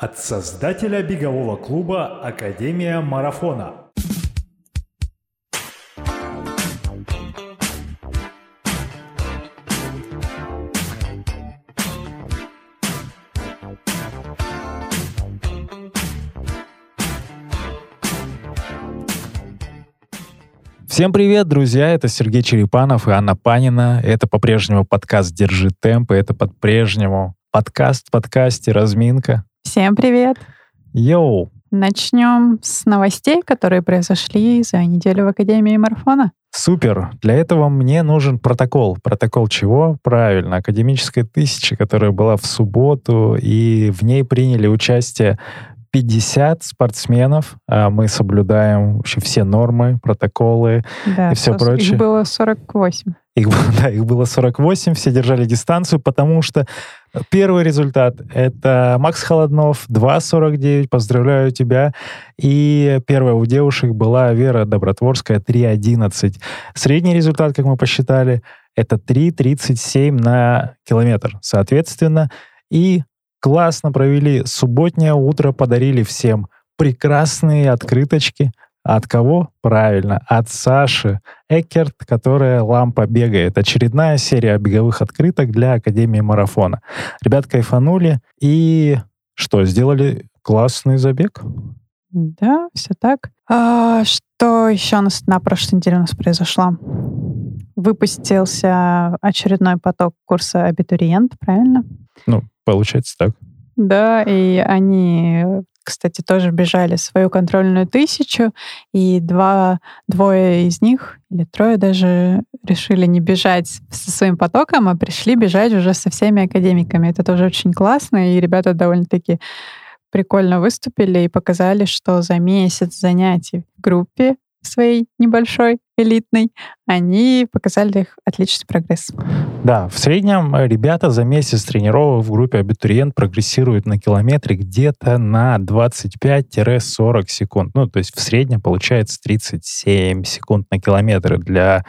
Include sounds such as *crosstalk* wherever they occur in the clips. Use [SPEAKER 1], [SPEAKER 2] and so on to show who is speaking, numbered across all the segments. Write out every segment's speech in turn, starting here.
[SPEAKER 1] От создателя бегового клуба «Академия марафона».
[SPEAKER 2] Всем привет, друзья! Это Сергей Черепанов и Анна Панина. Это по-прежнему подкаст «Держи темп», и это по-прежнему подкаст, подкасте, разминка.
[SPEAKER 3] Всем привет!
[SPEAKER 2] Йоу!
[SPEAKER 3] Начнем с новостей, которые произошли за неделю в Академии марафона.
[SPEAKER 2] Супер! Для этого мне нужен протокол. Протокол чего? Правильно, академическая тысяча, которая была в субботу, и в ней приняли участие 50 спортсменов. А мы соблюдаем вообще все нормы, протоколы
[SPEAKER 3] Да,
[SPEAKER 2] и все прочее.
[SPEAKER 3] Их было 48.
[SPEAKER 2] Их, *laughs* да, их было 48, все держали дистанцию, потому что первый результат — это Макс Холоднов, 2.49, поздравляю тебя. И первая у девушек была Вера Добротворская, 3.11. Средний результат, как мы посчитали, это 3.37 на километр, соответственно. И классно провели субботнее утро, подарили всем прекрасные открыточки. От кого? Правильно, от Саши Экерт, которая лампа бегает. Очередная серия беговых открыток для Академии марафона. Ребят кайфанули и что, сделали классный забег?
[SPEAKER 3] Да, все так. А, что еще у нас на прошлой неделе у нас произошло? Выпустился очередной поток курса абитуриент, правильно?
[SPEAKER 2] Ну, получается так.
[SPEAKER 3] Да, и они, кстати, тоже бежали свою контрольную тысячу, и два, двое из них, или трое даже, решили не бежать со своим потоком, а пришли бежать уже со всеми академиками. Это тоже очень классно, и ребята довольно-таки прикольно выступили и показали, что за месяц занятий в группе своей небольшой, элитной, они показали их отличный прогресс.
[SPEAKER 2] Да, в среднем ребята за месяц тренировок в группе абитуриент прогрессируют на километре где-то на 25-40 секунд. Ну, то есть в среднем получается 37 секунд на километр для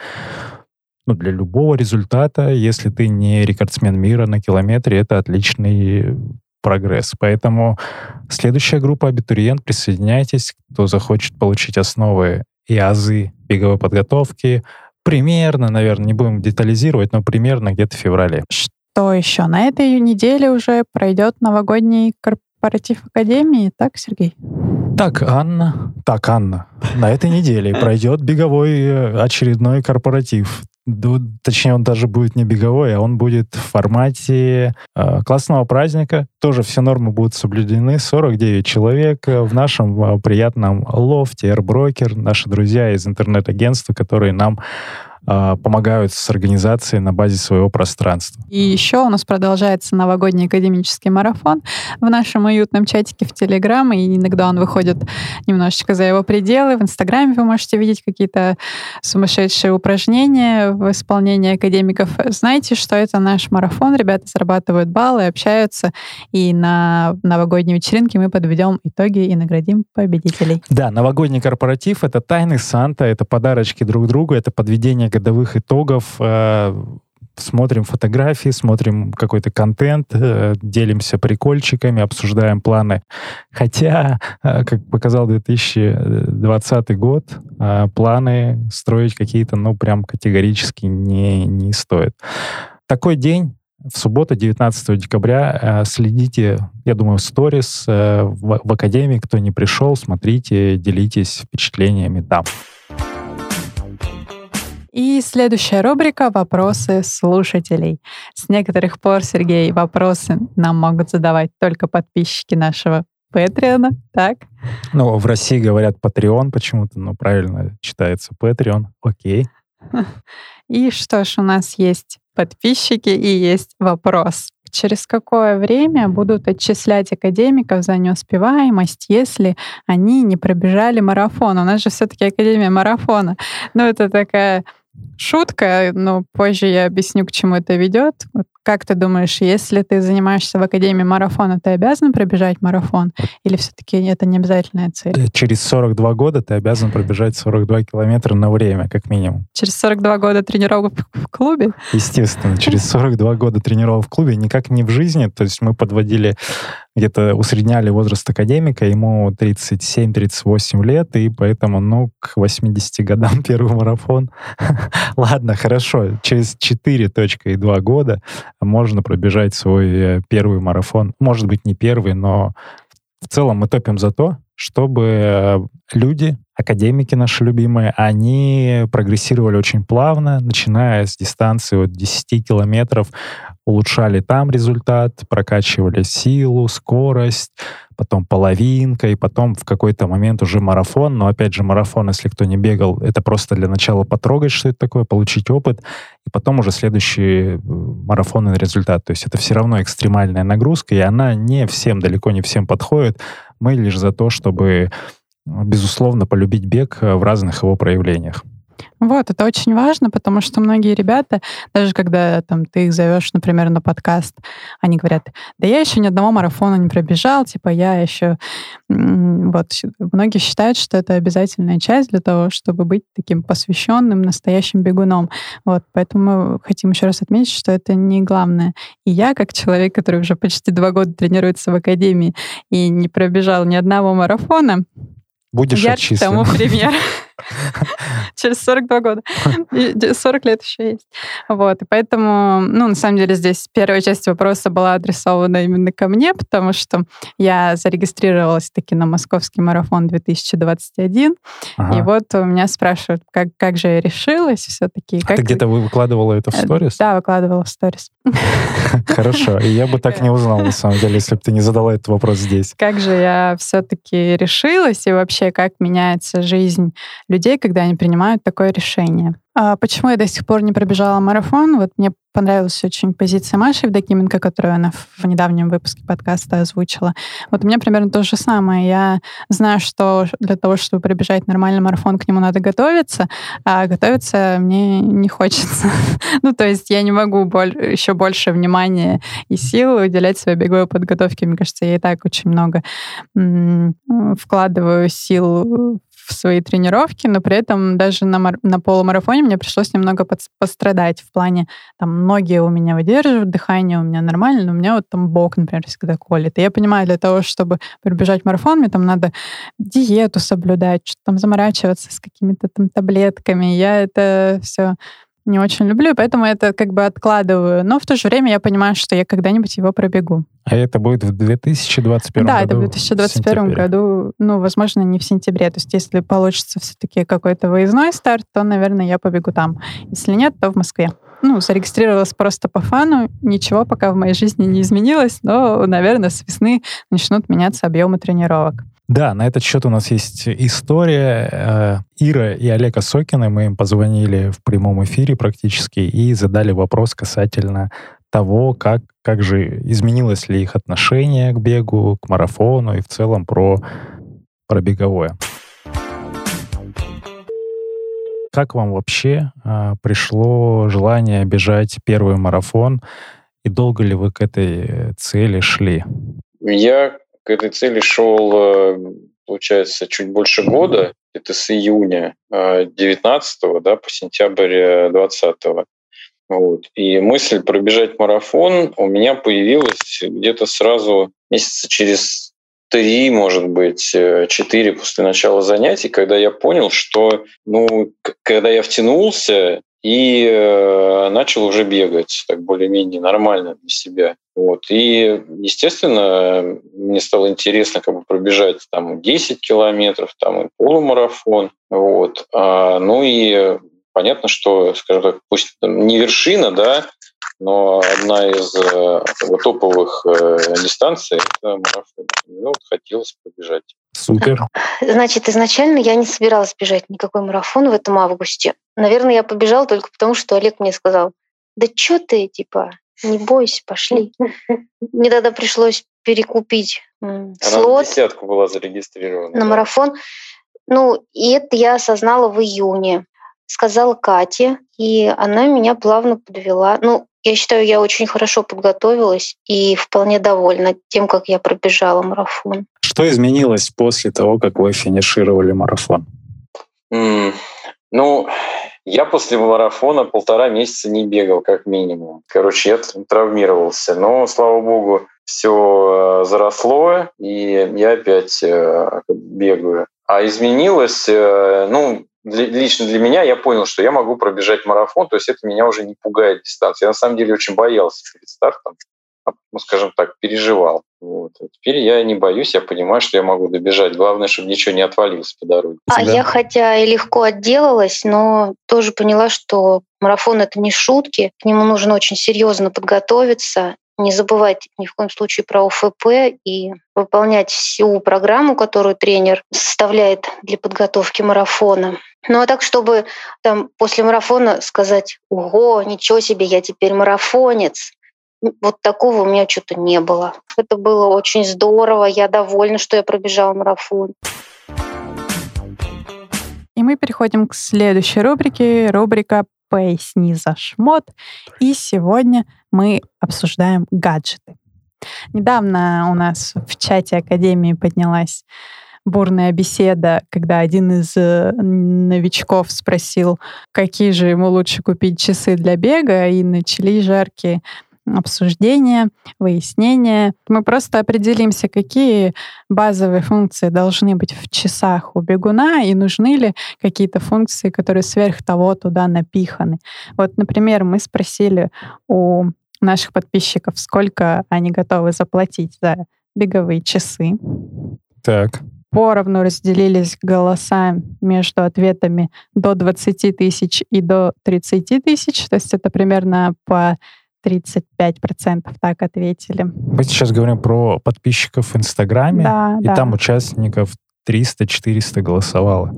[SPEAKER 2] ну, для любого результата, если ты не рекордсмен мира на километре, это отличный прогресс. Поэтому следующая группа абитуриент, присоединяйтесь, кто захочет получить основы и азы беговой подготовки. Примерно, наверное, не будем детализировать, но примерно где-то в феврале.
[SPEAKER 3] Что еще? На этой неделе уже пройдет новогодний корпоратив Академии, так, Сергей?
[SPEAKER 2] Так, Анна. Так, Анна. На этой неделе *laughs* пройдет беговой э, очередной корпоратив. Точнее, он даже будет не беговой, а он будет в формате э, классного праздника. Тоже все нормы будут соблюдены. 49 человек э, в нашем э, приятном лофте AirBroker. Наши друзья из интернет-агентства, которые нам помогают с организацией на базе своего пространства.
[SPEAKER 3] И еще у нас продолжается новогодний академический марафон в нашем уютном чатике в Телеграм, и иногда он выходит немножечко за его пределы. В Инстаграме вы можете видеть какие-то сумасшедшие упражнения в исполнении академиков. Знаете, что это наш марафон. Ребята зарабатывают баллы, общаются, и на новогодней вечеринке мы подведем итоги и наградим победителей.
[SPEAKER 2] Да, новогодний корпоратив — это тайны Санта, это подарочки друг другу, это подведение годовых итогов. э, Смотрим фотографии, смотрим какой-то контент, э, делимся прикольчиками, обсуждаем планы. Хотя, э, как показал 2020 год, планы строить какие-то, ну, прям категорически не, не стоит. Такой день в субботу, 19 декабря. Следите, я думаю, в сторис в, в Академии. Кто не пришел, смотрите, делитесь впечатлениями там.
[SPEAKER 3] И следующая рубрика «Вопросы слушателей». С некоторых пор, Сергей, вопросы нам могут задавать только подписчики нашего Патреона, так?
[SPEAKER 2] Ну, в России говорят Patreon почему-то, но правильно читается Patreon. Окей. *laughs*
[SPEAKER 3] И что ж, у нас есть подписчики и есть вопрос. Через какое время будут отчислять академиков за неуспеваемость, если они не пробежали марафон? У нас же все-таки Академия марафона. Ну, это такая шутка, но позже я объясню, к чему это ведет. Вот как ты думаешь, если ты занимаешься в Академии марафона, ты обязан пробежать марафон? Или все-таки это не обязательная цель?
[SPEAKER 2] Э, Через 42 года ты обязан пробежать 42 километра на время, как минимум.
[SPEAKER 3] Через 42 года тренировок в клубе?
[SPEAKER 2] Естественно, через 42 года тренировок в клубе, никак не в жизни. То есть мы подводили где-то усредняли возраст академика, ему 37-38 лет, и поэтому, ну, к 80 годам *laughs* первый марафон. *laughs* Ладно, хорошо, через 4.2 года можно пробежать свой э, первый марафон. Может быть, не первый, но в целом мы топим за то, чтобы э, люди, академики наши любимые, они прогрессировали очень плавно, начиная с дистанции от 10 километров, улучшали там результат, прокачивали силу, скорость, потом половинка, и потом в какой-то момент уже марафон. Но опять же, марафон, если кто не бегал, это просто для начала потрогать, что это такое, получить опыт, и потом уже следующий э, марафонный результат. То есть это все равно экстремальная нагрузка, и она не всем, далеко не всем подходит. Мы лишь за то, чтобы, безусловно, полюбить бег э, в разных его проявлениях.
[SPEAKER 3] Вот, это очень важно, потому что многие ребята, даже когда там ты их зовешь, например, на подкаст, они говорят, да я еще ни одного марафона не пробежал, типа я еще... Вот, многие считают, что это обязательная часть для того, чтобы быть таким посвященным, настоящим бегуном. Вот, поэтому мы хотим еще раз отметить, что это не главное. И я, как человек, который уже почти два года тренируется в академии и не пробежал ни одного марафона,
[SPEAKER 2] Будешь
[SPEAKER 3] я
[SPEAKER 2] отчислен.
[SPEAKER 3] тому пример. *laughs* *laughs* Через 42 года. 40 лет еще есть. Вот. И поэтому, ну, на самом деле, здесь первая часть вопроса была адресована именно ко мне, потому что я зарегистрировалась таки на московский марафон 2021. Ага. И вот у меня спрашивают, как, как же я решилась все-таки.
[SPEAKER 2] А как... ты где-то выкладывала это в э, сторис?
[SPEAKER 3] Да, выкладывала в сторис. *laughs*
[SPEAKER 2] Хорошо. И я бы так не узнал, на самом деле, если бы ты не задала этот вопрос здесь.
[SPEAKER 3] Как же я все-таки решилась, и вообще, как меняется жизнь людей, когда они принимают такое решение. А почему я до сих пор не пробежала марафон? Вот мне понравилась очень позиция Маши Евдокименко, которую она в недавнем выпуске подкаста озвучила. Вот у меня примерно то же самое. Я знаю, что для того, чтобы пробежать нормальный марафон, к нему надо готовиться, а готовиться мне не хочется. *laughs* ну, то есть я не могу еще больше внимания и сил уделять своей беговой подготовке. Мне кажется, я и так очень много вкладываю сил в свои тренировки, но при этом даже на, мар- на полумарафоне мне пришлось немного под- пострадать в плане, там, ноги у меня выдерживают, дыхание у меня нормально, но у меня вот там бок, например, всегда колет. И я понимаю, для того, чтобы пробежать марафон, мне там надо диету соблюдать, что-то там заморачиваться с какими-то там таблетками. Я это все не очень люблю, поэтому это как бы откладываю. Но в то же время я понимаю, что я когда-нибудь его пробегу.
[SPEAKER 2] А это будет в 2021
[SPEAKER 3] да,
[SPEAKER 2] году?
[SPEAKER 3] Да, это в 2021 году. Ну, возможно, не в сентябре. То есть если получится все-таки какой-то выездной старт, то, наверное, я побегу там. Если нет, то в Москве. Ну, зарегистрировалась просто по фану. Ничего пока в моей жизни не изменилось, но, наверное, с весны начнут меняться объемы тренировок.
[SPEAKER 2] Да, на этот счет у нас есть история. Э, Ира и Олег Осокины, мы им позвонили в прямом эфире практически и задали вопрос касательно того, как, как же изменилось ли их отношение к бегу, к марафону и в целом про, про беговое. Как вам вообще а, пришло желание бежать первый марафон и долго ли вы к этой цели шли?
[SPEAKER 4] Я к этой цели шел, э, получается, чуть больше года, это с июня 19 э, да, по сентябрь 20 вот. И мысль пробежать марафон у меня появилась где-то сразу месяца через три, может быть, э, четыре после начала занятий, когда я понял, что, ну, когда я втянулся и э, начал уже бегать так более-менее нормально для себя. Вот. И, естественно, мне стало интересно как бы пробежать там 10 километров, там и полумарафон. Вот. А, ну и понятно, что, скажем так, пусть не вершина, да, но одна из э, топовых э, дистанций — это марафон. Ну, вот хотелось побежать.
[SPEAKER 2] Супер.
[SPEAKER 5] Значит, изначально я не собиралась бежать никакой марафон в этом августе. Наверное, я побежала только потому, что Олег мне сказал, да что ты, типа, не бойся, пошли. Мне тогда пришлось перекупить
[SPEAKER 4] Она слот. на десятку была зарегистрирована.
[SPEAKER 5] На да. марафон. Ну, и это я осознала в июне. Сказала Кате, и она меня плавно подвела. Ну, я считаю, я очень хорошо подготовилась и вполне довольна тем, как я пробежала марафон.
[SPEAKER 2] Что изменилось после того, как вы финишировали марафон?
[SPEAKER 4] Ну, я после марафона полтора месяца не бегал, как минимум. Короче, я травмировался. Но, слава богу, все э, заросло, и я опять э, бегаю. А изменилось, э, ну, лично для меня я понял, что я могу пробежать марафон, то есть это меня уже не пугает дистанция. Я на самом деле очень боялся перед стартом, ну, скажем так, переживал. Вот. А теперь я не боюсь, я понимаю, что я могу добежать. Главное, чтобы ничего не отвалилось по дороге.
[SPEAKER 5] А да? я хотя и легко отделалась, но тоже поняла, что марафон это не шутки, к нему нужно очень серьезно подготовиться не забывать ни в коем случае про ОФП и выполнять всю программу, которую тренер составляет для подготовки марафона. Ну а так, чтобы там после марафона сказать, ого, ничего себе, я теперь марафонец, вот такого у меня что-то не было. Это было очень здорово, я довольна, что я пробежала марафон.
[SPEAKER 3] И мы переходим к следующей рубрике. Рубрика «Поясни за шмот». И сегодня мы обсуждаем гаджеты. Недавно у нас в чате Академии поднялась бурная беседа, когда один из э, новичков спросил, какие же ему лучше купить часы для бега, и начались жаркие обсуждения, выяснения. Мы просто определимся, какие базовые функции должны быть в часах у бегуна и нужны ли какие-то функции, которые сверх того туда напиханы. Вот, например, мы спросили у наших подписчиков, сколько они готовы заплатить за беговые часы.
[SPEAKER 2] Так.
[SPEAKER 3] Поровну разделились голоса между ответами до 20 тысяч и до 30 тысяч. То есть это примерно по 35% так ответили.
[SPEAKER 2] Мы сейчас говорим про подписчиков в Инстаграме,
[SPEAKER 3] да,
[SPEAKER 2] и
[SPEAKER 3] да.
[SPEAKER 2] там участников 300-400 голосовало.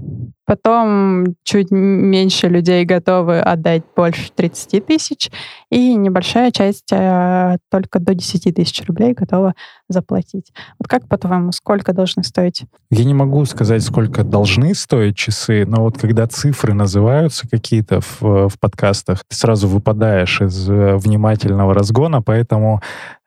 [SPEAKER 3] Потом чуть меньше людей готовы отдать больше 30 тысяч, и небольшая часть э, только до 10 тысяч рублей готова заплатить. Вот как, по-твоему, сколько должны стоить?
[SPEAKER 2] Я не могу сказать, сколько должны стоить часы, но вот когда цифры называются какие-то в, в подкастах, ты сразу выпадаешь из э, внимательного разгона, поэтому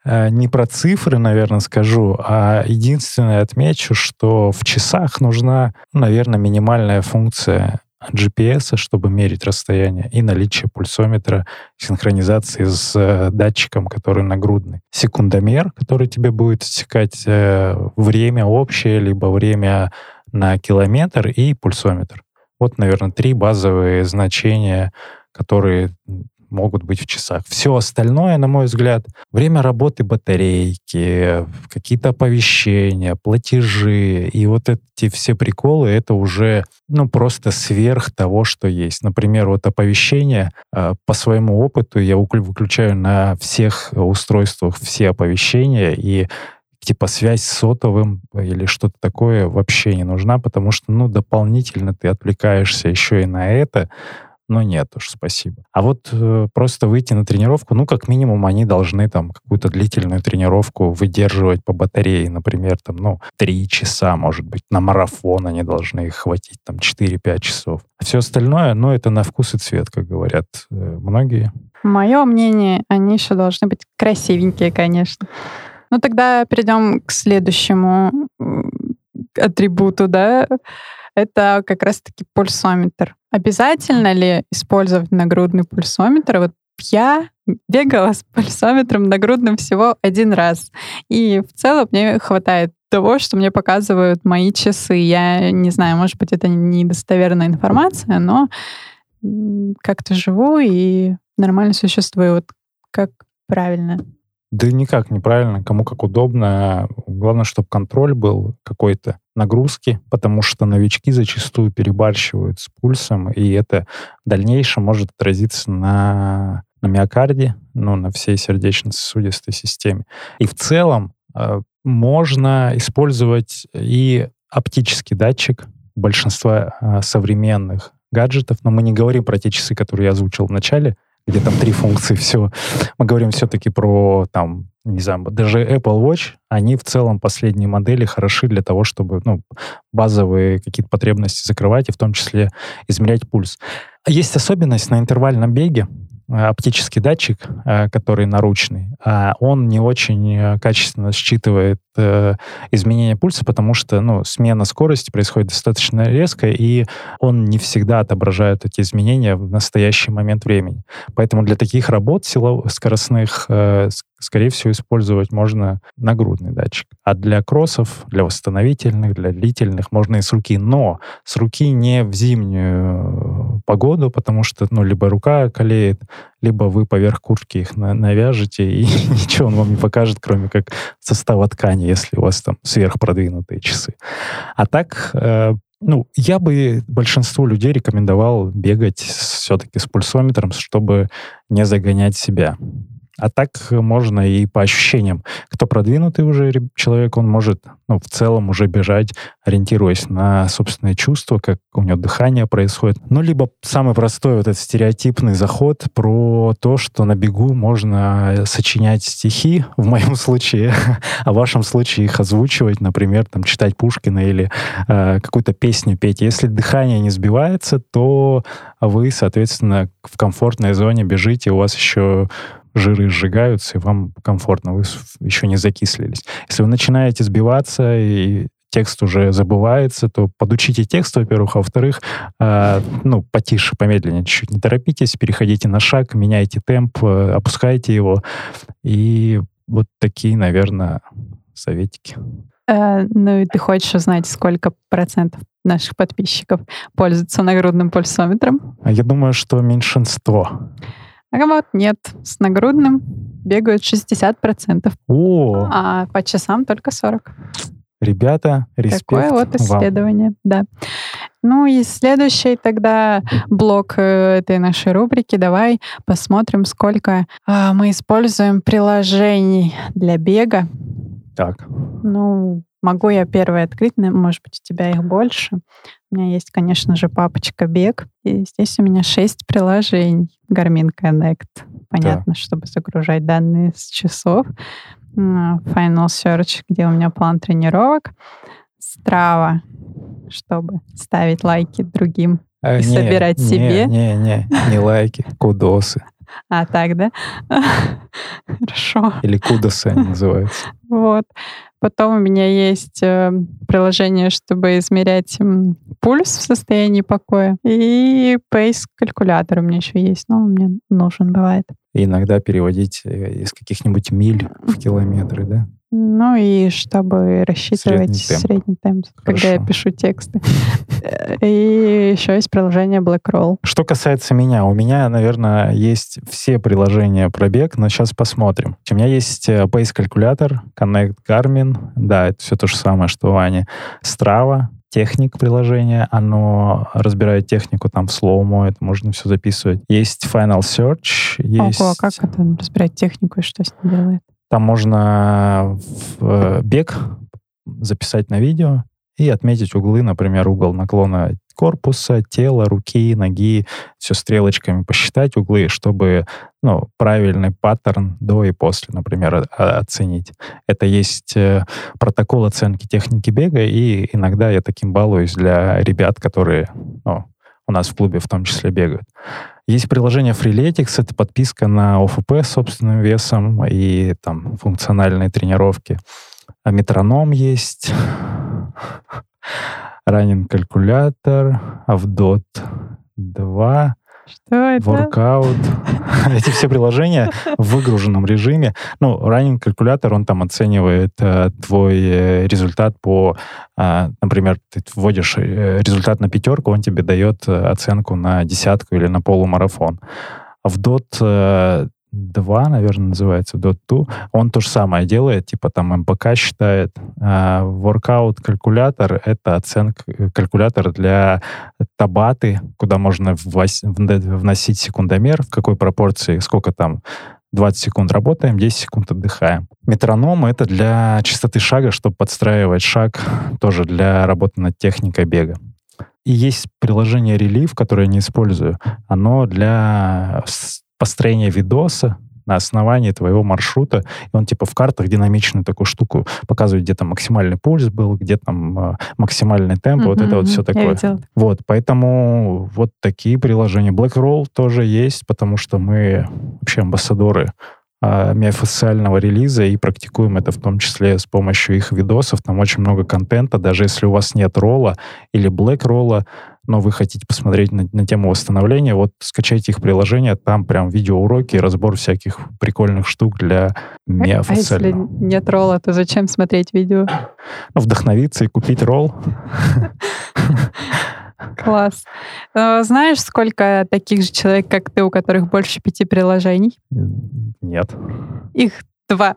[SPEAKER 2] не про цифры, наверное, скажу, а единственное отмечу, что в часах нужна, ну, наверное, минимальная функция GPS, чтобы мерить расстояние, и наличие пульсометра, синхронизации с э, датчиком, который нагрудный. Секундомер, который тебе будет отсекать э, время общее, либо время на километр, и пульсометр. Вот, наверное, три базовые значения, которые могут быть в часах. Все остальное, на мой взгляд, время работы батарейки, какие-то оповещения, платежи и вот эти все приколы, это уже ну просто сверх того, что есть. Например, вот оповещения а, по своему опыту я выключаю на всех устройствах все оповещения и типа связь с сотовым или что-то такое вообще не нужна, потому что, ну, дополнительно ты отвлекаешься еще и на это, но нет уж, спасибо. А вот э, просто выйти на тренировку, ну, как минимум, они должны там какую-то длительную тренировку выдерживать по батарее, например, там, ну, три часа, может быть, на марафон они должны их хватить, там, 4-5 часов. А все остальное, ну, это на вкус и цвет, как говорят э, многие.
[SPEAKER 3] Мое мнение, они еще должны быть красивенькие, конечно. Ну, тогда перейдем к следующему атрибуту, да, это как раз-таки пульсометр. Обязательно ли использовать нагрудный пульсометр? Вот я бегала с пульсометром нагрудным всего один раз. И в целом мне хватает того, что мне показывают мои часы. Я не знаю, может быть, это недостоверная информация, но как-то живу и нормально существую. Вот как правильно?
[SPEAKER 2] Да никак неправильно, кому как удобно. Главное, чтобы контроль был какой-то нагрузки, потому что новички зачастую перебарщивают с пульсом, и это в дальнейшем может отразиться на, на миокарде, ну, на всей сердечно-сосудистой системе. И в целом э, можно использовать и оптический датчик большинства э, современных гаджетов, но мы не говорим про те часы, которые я озвучил в начале, где там три функции, все. Мы говорим все-таки про, там, не знаю, даже Apple Watch, они в целом последние модели хороши для того, чтобы ну, базовые какие-то потребности закрывать, и в том числе измерять пульс. Есть особенность на интервальном беге, э, оптический датчик, э, который наручный, а он не очень э, качественно считывает э, изменения пульса, потому что ну, смена скорости происходит достаточно резко, и он не всегда отображает эти изменения в настоящий момент времени. Поэтому для таких работ силов, скоростных э, скорее всего, использовать можно нагрудный датчик. А для кроссов, для восстановительных, для длительных можно и с руки. Но с руки не в зимнюю погоду, потому что, ну, либо рука колеет, либо вы поверх куртки их на навяжете, и *laughs* ничего он вам не покажет, кроме как состава ткани, если у вас там сверхпродвинутые часы. А так, э, ну, я бы большинству людей рекомендовал бегать все-таки с пульсометром, чтобы не загонять себя. А так можно и по ощущениям. Кто продвинутый уже человек, он может ну, в целом уже бежать, ориентируясь на собственные чувства, как у него дыхание происходит. Ну, либо самый простой вот этот стереотипный заход про то, что на бегу можно сочинять стихи, *laughs* в моем случае, а в вашем случае их озвучивать, например, там, читать Пушкина или э, какую-то песню петь. Если дыхание не сбивается, то вы, соответственно, в комфортной зоне бежите, у вас еще жиры сжигаются, и вам комфортно, вы еще не закислились. Если вы начинаете сбиваться, и текст уже забывается, то подучите текст, во-первых, а во-вторых, э, ну, потише, помедленнее, чуть-чуть не торопитесь, переходите на шаг, меняйте темп, э, опускайте его, и вот такие, наверное, советики.
[SPEAKER 3] Э, ну и ты хочешь узнать, сколько процентов наших подписчиков пользуются нагрудным пульсометром?
[SPEAKER 2] А я думаю, что меньшинство.
[SPEAKER 3] А вот нет, с нагрудным бегают 60%.
[SPEAKER 2] О!
[SPEAKER 3] А по часам только 40%.
[SPEAKER 2] Ребята, респект
[SPEAKER 3] Такое вот исследование, вам. да. Ну и следующий тогда блок э, этой нашей рубрики. Давай посмотрим, сколько а, мы используем приложений для бега.
[SPEAKER 2] Так.
[SPEAKER 3] Ну, могу я первое открыть, может быть, у тебя их больше. У меня есть, конечно же, папочка Бег. И здесь у меня шесть приложений. Garmin Connect. Понятно, да. чтобы загружать данные с часов. Final Search, где у меня план тренировок. Strava, чтобы ставить лайки другим а, и не, собирать
[SPEAKER 2] не,
[SPEAKER 3] себе.
[SPEAKER 2] Не, не, не лайки, кудосы.
[SPEAKER 3] А, так, да? *laughs* Хорошо.
[SPEAKER 2] Или кудосы они называются. *laughs*
[SPEAKER 3] Вот. Потом у меня есть э, приложение, чтобы измерять пульс в состоянии покоя. И пейс-калькулятор у меня еще есть, но он мне нужен бывает.
[SPEAKER 2] И иногда переводить э, из каких-нибудь миль в километры, да?
[SPEAKER 3] Ну и чтобы рассчитывать средний темп, средний темп когда я пишу тексты. *laughs* И еще есть приложение Blackroll.
[SPEAKER 2] Что касается меня, у меня, наверное, есть все приложения про бег, но сейчас посмотрим. У меня есть э, Pace калькулятор, Connect Garmin, да, это все то же самое, что у Ани. Strava, техник приложения, оно разбирает технику там в слоумо, это можно все записывать. Есть Final Search, есть...
[SPEAKER 3] Ого, а как это разбирать технику и что с ним делает?
[SPEAKER 2] Там можно э, бег записать на видео и отметить углы, например, угол наклона корпуса, тела, руки, ноги, все стрелочками посчитать углы, чтобы ну, правильный паттерн до и после, например, оценить. Это есть э, протокол оценки техники бега, и иногда я таким балуюсь для ребят, которые ну, у нас в клубе в том числе бегают. Есть приложение Freeletics, это подписка на ОФП с собственным весом и там функциональные тренировки. А метроном есть, ранен калькулятор, Авдот 2,
[SPEAKER 3] что это?
[SPEAKER 2] Воркаут. *laughs* Эти все приложения в выгруженном режиме. Ну, раннинг калькулятор, он там оценивает э, твой э, результат по, э, например, ты вводишь э, результат на пятерку, он тебе дает э, оценку на десятку или на полумарафон. В DOT 2, наверное, называется, Dot 2, он то же самое делает, типа там МПК считает. А workout калькулятор — это оценка, э, калькулятор для табаты, куда можно вносить секундомер, в какой пропорции, сколько там 20 секунд работаем, 10 секунд отдыхаем. Метроном — это для частоты шага, чтобы подстраивать шаг тоже для работы над техникой бега. И есть приложение Relief, которое я не использую. Оно для построение видоса на основании твоего маршрута. И он типа в картах динамичную такую штуку показывает, где там максимальный пульс был, где там э, максимальный темп, mm-hmm, вот это вот все такое. Вот, поэтому вот такие приложения. Blackroll тоже есть, потому что мы вообще амбассадоры э, миофасциального релиза и практикуем это в том числе с помощью их видосов. Там очень много контента, даже если у вас нет ролла или блэк ролла, но вы хотите посмотреть на, на тему восстановления, вот скачайте их приложение, там прям видеоуроки, разбор всяких прикольных штук для миофасциального.
[SPEAKER 3] А если нет ролла, то зачем смотреть видео?
[SPEAKER 2] Ну, вдохновиться и купить ролл.
[SPEAKER 3] Класс. Э, знаешь, сколько таких же человек, как ты, у которых больше пяти приложений?
[SPEAKER 2] Нет.
[SPEAKER 3] Их два.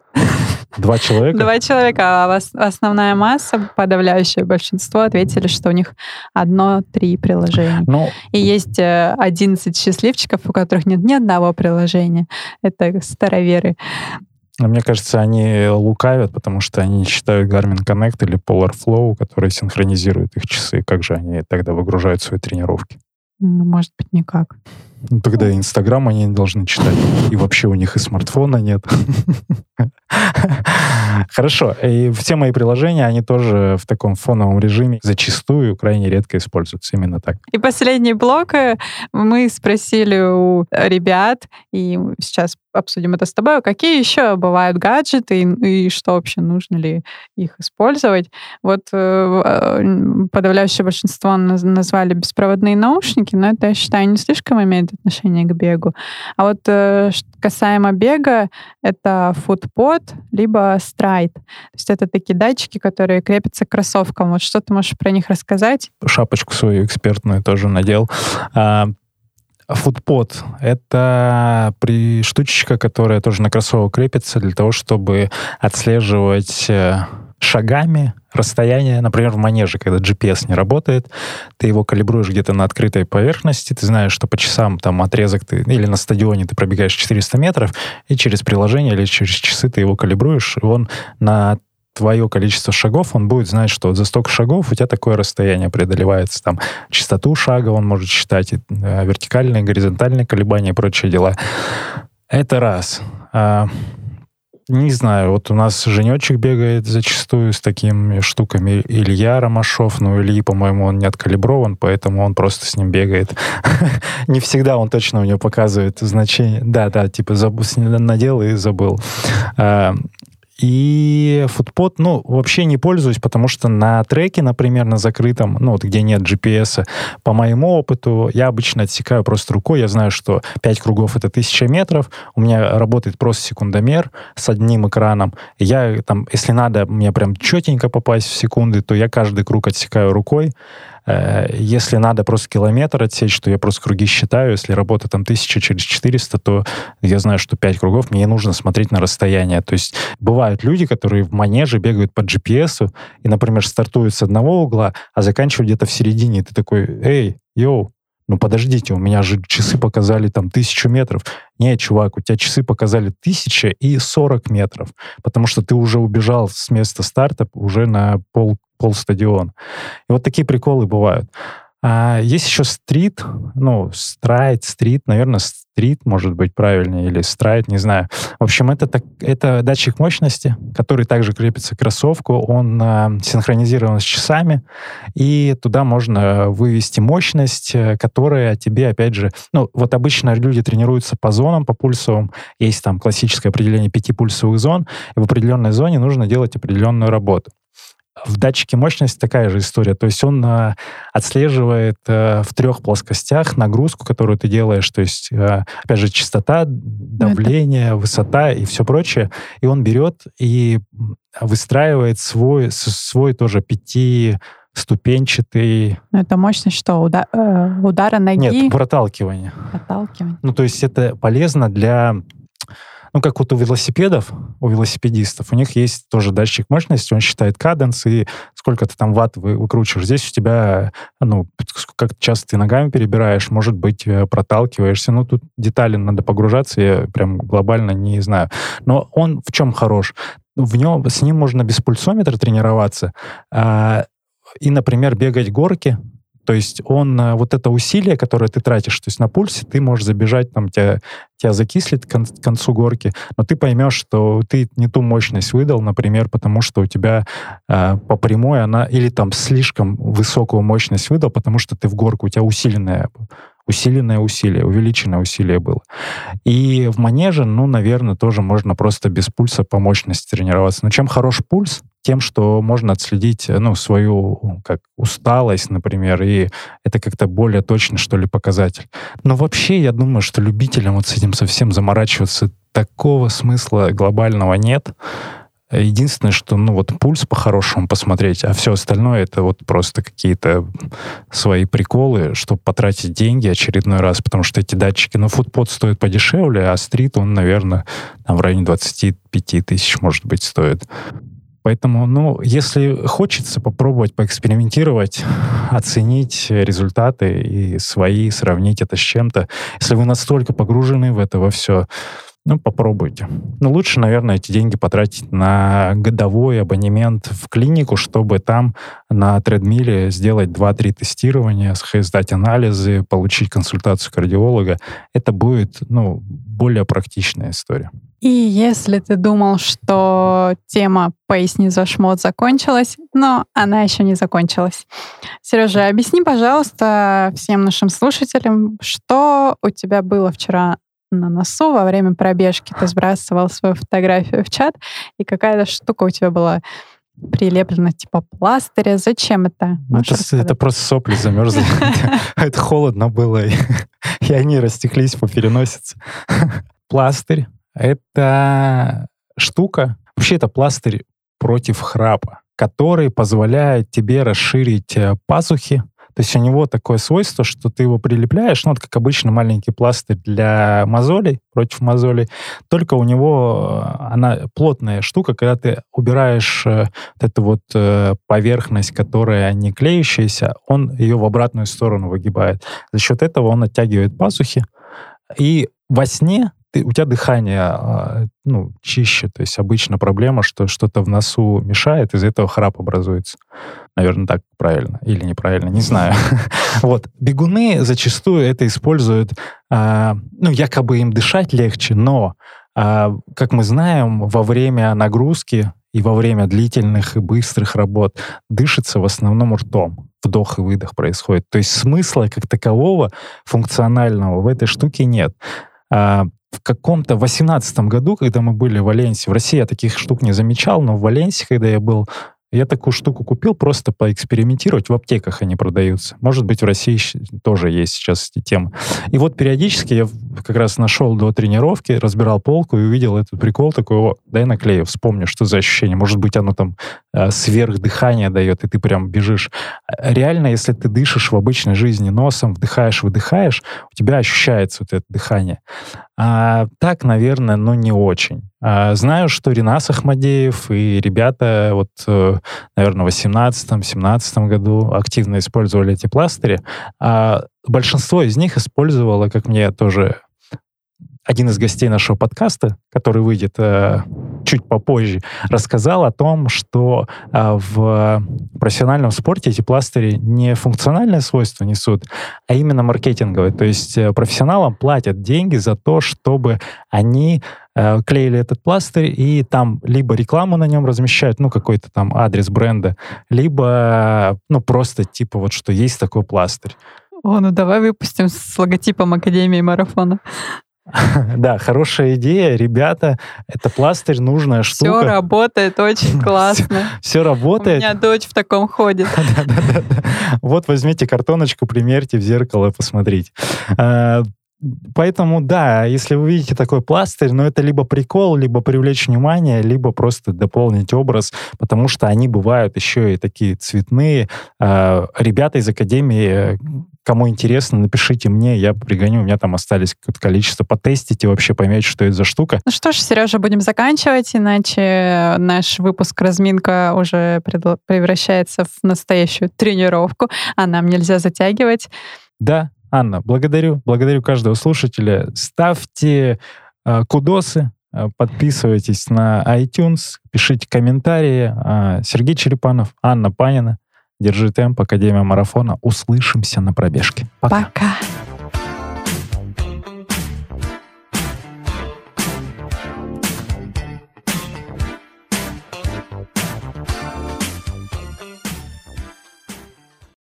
[SPEAKER 2] Два человека?
[SPEAKER 3] Два человека, а основная масса, подавляющее большинство, ответили, что у них одно-три приложения. Ну, И есть 11 э, счастливчиков, у которых нет ни одного приложения. Это староверы.
[SPEAKER 2] Мне кажется, они лукавят, потому что они считают Garmin Connect или Polar Flow, которые синхронизируют их часы. Как же они тогда выгружают свои тренировки?
[SPEAKER 3] Ну, может быть, никак.
[SPEAKER 2] Ну, тогда Инстаграм они не должны читать. И вообще у них и смартфона нет. *laughs* Хорошо. И все мои приложения, они тоже в таком фоновом режиме зачастую крайне редко используются. Именно так.
[SPEAKER 3] И последний блок э, мы спросили у ребят, и сейчас обсудим это с тобой, какие еще бывают гаджеты и, и что вообще нужно ли их использовать. Вот э, э подавляющее большинство назвали беспроводные наушники, но это, я считаю, не слишком имеет отношение к бегу. А вот э, касаемо бега, это футпод, либо страйт. То есть это такие датчики, которые крепятся к кроссовкам. Вот что ты можешь про них рассказать?
[SPEAKER 2] Шапочку свою экспертную тоже надел. А, Футпод — это при штучечка, которая тоже на кроссовок крепится для того, чтобы отслеживать э, шагами расстояние, например, в манеже, когда GPS не работает, ты его калибруешь где-то на открытой поверхности, ты знаешь, что по часам там отрезок ты, или на стадионе ты пробегаешь 400 метров, и через приложение или через часы ты его калибруешь, и он на твое количество шагов, он будет знать, что за столько шагов у тебя такое расстояние преодолевается. Там частоту шага он может считать, и, э, вертикальные, горизонтальные колебания и прочие дела. Это раз. А, не знаю, вот у нас Женечек бегает зачастую с такими штуками. Илья Ромашов, но Ильи, по-моему, он не откалиброван, поэтому он просто с ним бегает. *laughs* Не всегда он точно у него показывает значение. Да, да, типа надел и забыл. И футпот, ну, вообще не пользуюсь, потому что на треке, например, на закрытом, ну, вот где нет GPS, по моему опыту, я обычно отсекаю просто рукой. Я знаю, что 5 кругов — это 1000 метров. У меня работает просто секундомер с одним экраном. Я там, если надо мне прям четенько попасть в секунды, то я каждый круг отсекаю рукой. Э, если надо просто километр отсечь, то я просто круги считаю. Если работа там 1000 через 400, то я знаю, что 5 кругов мне нужно смотреть на расстояние. То есть бывают люди, которые в манеже бегают по GPS и, например, стартуют с одного угла, а заканчивают где-то в середине. И ты такой, эй, йоу, ну подождите, у меня же часы показали там тысячу метров. Нет, чувак, у тебя часы показали тысяча и сорок метров, потому что ты уже убежал с места старта уже на пол полстадиона. И вот такие приколы бывают. А есть еще стрит, ну, страйт, стрит, наверное, стрит может быть правильнее, или страйт, не знаю. В общем, это, так, это датчик мощности, который также крепится к кроссовку, он а, синхронизирован с часами, и туда можно вывести мощность, э, которая тебе, опять же, ну, вот обычно люди тренируются по зонам, по пульсовым, есть там классическое определение пяти пульсовых зон, и в определенной зоне нужно делать определенную работу. В датчике мощности такая же история. То есть он э, отслеживает э, в трех плоскостях нагрузку, которую ты делаешь. То есть, э, опять же, частота, давление, Это... высота и все прочее. И он берет и выстраивает свой, свой тоже пяти ступенчатый...
[SPEAKER 3] Ну, это мощность что? Уда э, удара ноги?
[SPEAKER 2] Нет, проталкивание.
[SPEAKER 3] Проталкивание.
[SPEAKER 2] Ну, то есть это полезно для ну, как вот у велосипедов, у велосипедистов, у них есть тоже датчик мощности, он считает каденс, и сколько ты там ватт вы, выкручиваешь. Здесь у тебя, ну, как часто ты ногами перебираешь, может быть, э, проталкиваешься. Ну, тут детали надо погружаться, я прям глобально не знаю. Но он в чем хорош? В нем, с ним можно без пульсометра тренироваться, а, и, например, бегать горки, то есть он, э, вот это усилие, которое ты тратишь, то есть на пульсе ты можешь забежать, там тебя, тебя закислит к концу горки, но ты поймешь, что ты не ту мощность выдал, например, потому что у тебя э, по прямой она, или там слишком высокую мощность выдал, потому что ты в горку, у тебя усиленная усиленное усилие, увеличенное усилие было. И в манеже, ну, наверное, тоже можно просто без пульса по мощности тренироваться. Но чем хорош пульс, тем, что можно отследить, ну, свою как усталость, например, и это как-то более точно, что ли, показатель. Но вообще, я думаю, что любителям вот с этим совсем заморачиваться такого смысла глобального нет. Единственное, что, ну, вот пульс по-хорошему посмотреть, а все остальное это вот просто какие-то свои приколы, чтобы потратить деньги очередной раз, потому что эти датчики, ну, футпот стоит подешевле, а стрит, он, наверное, там в районе 25 тысяч, может быть, стоит. Поэтому, ну, если хочется попробовать поэкспериментировать, оценить результаты и свои, сравнить это с чем-то, если вы настолько погружены в это во все, ну, попробуйте. Но лучше, наверное, эти деньги потратить на годовой абонемент в клинику, чтобы там на тредмиле сделать 2-3 тестирования, сдать анализы, получить консультацию кардиолога. Это будет, ну, более практичная история.
[SPEAKER 3] И если ты думал, что тема «Поясни за шмот» закончилась, но она еще не закончилась. Сережа, объясни, пожалуйста, всем нашим слушателям, что у тебя было вчера на носу во время пробежки. Ты сбрасывал свою фотографию в чат, и какая-то штука у тебя была прилеплена типа пластыря. Зачем это?
[SPEAKER 2] Ну, это, это просто сопли замерзли. *laughs* Это холодно было, и они растеклись по переносице. *laughs* Пластырь — это штука, вообще это пластырь против храпа, который позволяет тебе расширить э, пазухи, то есть у него такое свойство, что ты его прилепляешь, ну, вот как обычно маленький пластырь для мозолей, против мозолей, только у него э, она плотная штука, когда ты убираешь э, вот эту вот э, поверхность, которая не клеющаяся, он ее в обратную сторону выгибает. За счет этого он оттягивает пазухи, и во сне ты, у тебя дыхание а, ну, чище. То есть обычно проблема, что что-то в носу мешает, из-за этого храп образуется. Наверное, так правильно. Или неправильно, не знаю. *laughs* Вот. Бегуны зачастую это используют, а, ну, якобы им дышать легче, но, а, как мы знаем, во время нагрузки и во время длительных и быстрых работ дышится в основном ртом. Вдох и выдох происходит. То есть смысла как такового функционального в этой штуке нет в каком-то 18 году, когда мы были в Валенсии, в России я таких штук не замечал, но в Валенсии, когда я был, я такую штуку купил просто поэкспериментировать. В аптеках они продаются. Может быть, в России тоже есть сейчас эти темы. И вот периодически я как раз нашел до тренировки, разбирал полку и увидел этот прикол такой, о, дай наклею, вспомню, что за ощущение. Может быть, оно там э, сверхдыхание дает, и ты прям бежишь. Реально, если ты дышишь в обычной жизни носом, вдыхаешь, выдыхаешь, у тебя ощущается вот это дыхание. А так, наверное, ну не очень. А, знаю, что Ренас Ахмадеев и ребята вот, э, наверное, в 18-17 году активно использовали эти пластыри. А большинство из них использовало, как мне тоже один из гостей нашего подкаста, который выйдет э, чуть попозже, рассказал о том, что э, в профессиональном спорте эти пластыри не функциональное свойство несут, а именно маркетинговые. То есть э, профессионалам платят деньги за то, чтобы они э, клеили этот пластырь и там либо рекламу на нем размещают, ну какой-то там адрес бренда, либо ну просто типа вот что есть такой пластырь.
[SPEAKER 3] О, ну давай выпустим с логотипом Академии марафона. *laughs*
[SPEAKER 2] Да, хорошая идея. Ребята, это пластырь, нужная штука.
[SPEAKER 3] Все работает очень *laughs* классно.
[SPEAKER 2] Все работает.
[SPEAKER 3] У меня дочь в таком ходит. *laughs*
[SPEAKER 2] Вот возьмите картоночку, примерьте в зеркало, посмотрите. Поэтому, да, если вы видите такой пластырь, ну, это либо прикол, либо привлечь внимание, либо просто дополнить образ, потому что они бывают еще и такие цветные. А, ребята из Академии Кому интересно, напишите мне, я пригоню. У меня там остались какое-то количество. Потестите вообще, поймете, что это за штука.
[SPEAKER 3] Ну что ж, Сережа, будем заканчивать, иначе наш выпуск «Разминка» уже превращается в настоящую тренировку, а нам нельзя затягивать.
[SPEAKER 2] Да, Анна, благодарю. Благодарю каждого слушателя. Ставьте э, кудосы, э, подписывайтесь на iTunes, пишите комментарии. Э, Сергей Черепанов, Анна Панина. Держи темп, Академия марафона. Услышимся на пробежке.
[SPEAKER 3] Пока. Пока.